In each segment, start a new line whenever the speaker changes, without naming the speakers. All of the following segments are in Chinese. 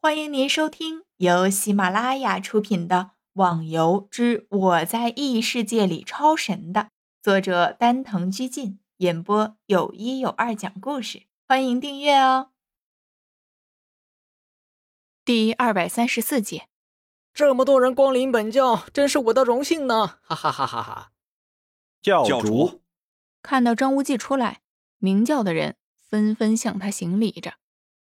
欢迎您收听由喜马拉雅出品的《网游之我在异世界里超神》的作者丹藤居进演播，有一有二讲故事。欢迎订阅哦。第二百三十四节，
这么多人光临本教，真是我的荣幸呢！哈哈哈哈哈！
教主
看到张无忌出来，明教的人纷纷向他行礼着。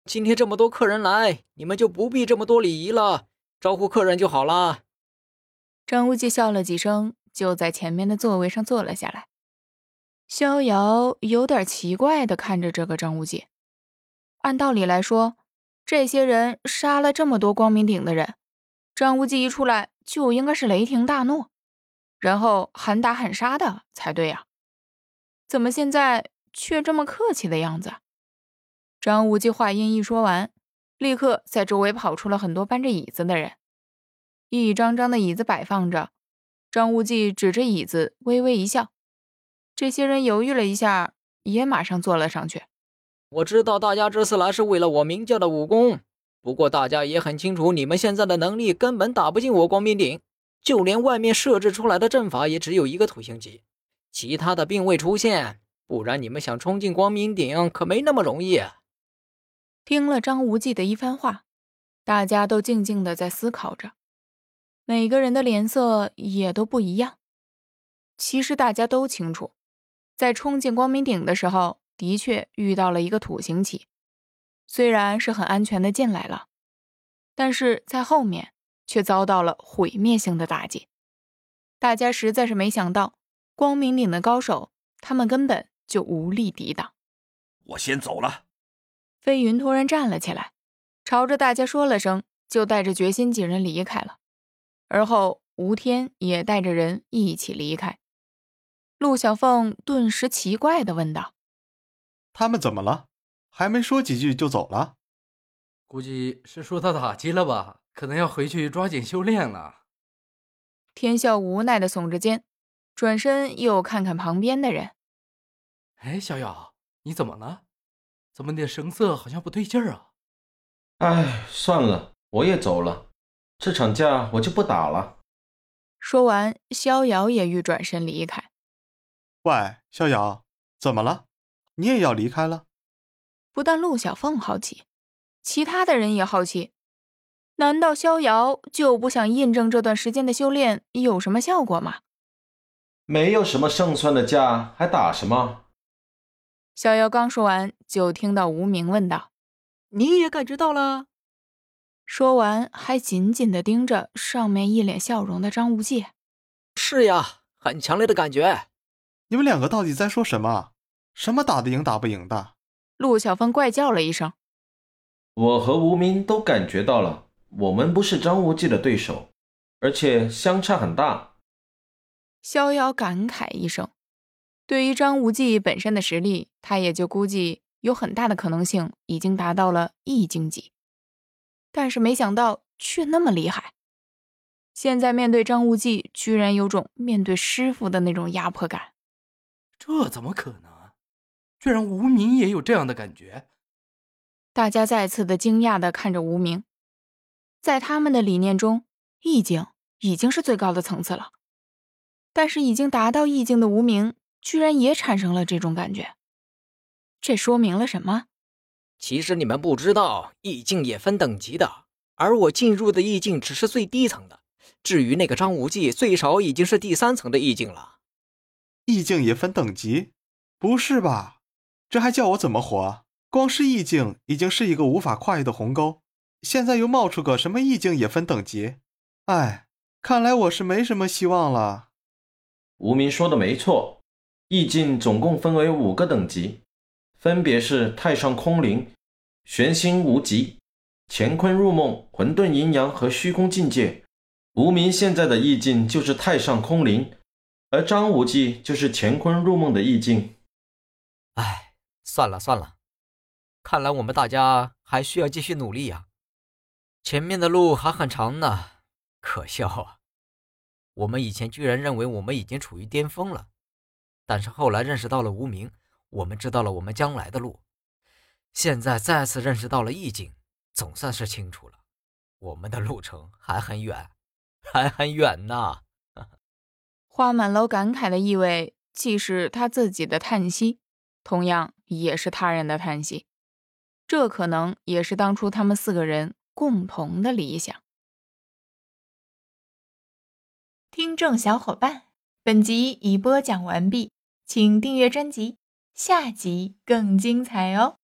今天这么多客人来，你们就不必这么多礼仪了，招呼客人就好了。
张无忌笑了几声，就在前面的座位上坐了下来。逍遥有点奇怪的看着这个张无忌。按道理来说，这些人杀了这么多光明顶的人，张无忌一出来就应该是雷霆大怒，然后喊打喊杀的才对呀。怎么现在却这么客气的样子？张无忌话音一说完，立刻在周围跑出了很多搬着椅子的人，一张张的椅子摆放着。张无忌指着椅子，微微一笑。这些人犹豫了一下，也马上坐了上去。
我知道大家这次来是为了我明教的武功，不过大家也很清楚，你们现在的能力根本打不进我光明顶，就连外面设置出来的阵法也只有一个土星级，其他的并未出现。不然你们想冲进光明顶，可没那么容易。
听了张无忌的一番话，大家都静静的在思考着，每个人的脸色也都不一样。其实大家都清楚，在冲进光明顶的时候，的确遇到了一个土行旗，虽然是很安全的进来了，但是在后面却遭到了毁灭性的打击。大家实在是没想到，光明顶的高手，他们根本就无力抵挡。
我先走了。
飞云突然站了起来，朝着大家说了声，就带着决心几人离开了。而后，吴天也带着人一起离开。陆小凤顿时奇怪的问道：“
他们怎么了？还没说几句就走了？
估计是受到打击了吧？可能要回去抓紧修炼了。”
天笑无奈的耸着肩，转身又看看旁边的人：“
哎，小瑶，你怎么了？”怎么点神色好像不对劲儿啊？
哎，算了，我也走了，这场架我就不打了。
说完，逍遥也欲转身离开。
喂，逍遥，怎么了？你也要离开了？
不但陆小凤好奇，其他的人也好奇。难道逍遥就不想印证这段时间的修炼有什么效果吗？
没有什么胜算的架，还打什么？
逍遥刚说完，就听到无名问道：“
你也感觉到了？”
说完，还紧紧的盯着上面一脸笑容的张无忌。
“是呀，很强烈的感觉。”
你们两个到底在说什么？什么打得赢打不赢的？
陆小凤怪叫了一声。
我和无名都感觉到了，我们不是张无忌的对手，而且相差很大。
逍遥感慨一声。对于张无忌本身的实力，他也就估计有很大的可能性已经达到了易经级，但是没想到却那么厉害。现在面对张无忌，居然有种面对师傅的那种压迫感。
这怎么可能？居然无名也有这样的感觉？
大家再次的惊讶的看着无名，在他们的理念中，意境已经是最高的层次了，但是已经达到意境的无名。居然也产生了这种感觉，这说明了什么？
其实你们不知道，意境也分等级的，而我进入的意境只是最低层的。至于那个张无忌，最少已经是第三层的意境了。
意境也分等级？不是吧？这还叫我怎么活？光是意境已经是一个无法跨越的鸿沟，现在又冒出个什么意境也分等级？哎，看来我是没什么希望了。
无名说的没错。意境总共分为五个等级，分别是太上空灵、玄心无极、乾坤入梦、混沌阴阳和虚空境界。无名现在的意境就是太上空灵，而张无忌就是乾坤入梦的意境。
哎，算了算了，看来我们大家还需要继续努力呀，前面的路还很长呢。可笑啊，我们以前居然认为我们已经处于巅峰了。但是后来认识到了无名，我们知道了我们将来的路。现在再次认识到了意境，总算是清楚了，我们的路程还很远，还很远呢。
花满楼感慨的意味，既是他自己的叹息，同样也是他人的叹息。这可能也是当初他们四个人共同的理想。
听众小伙伴，本集已播讲完毕，请订阅专辑，下集更精彩哦。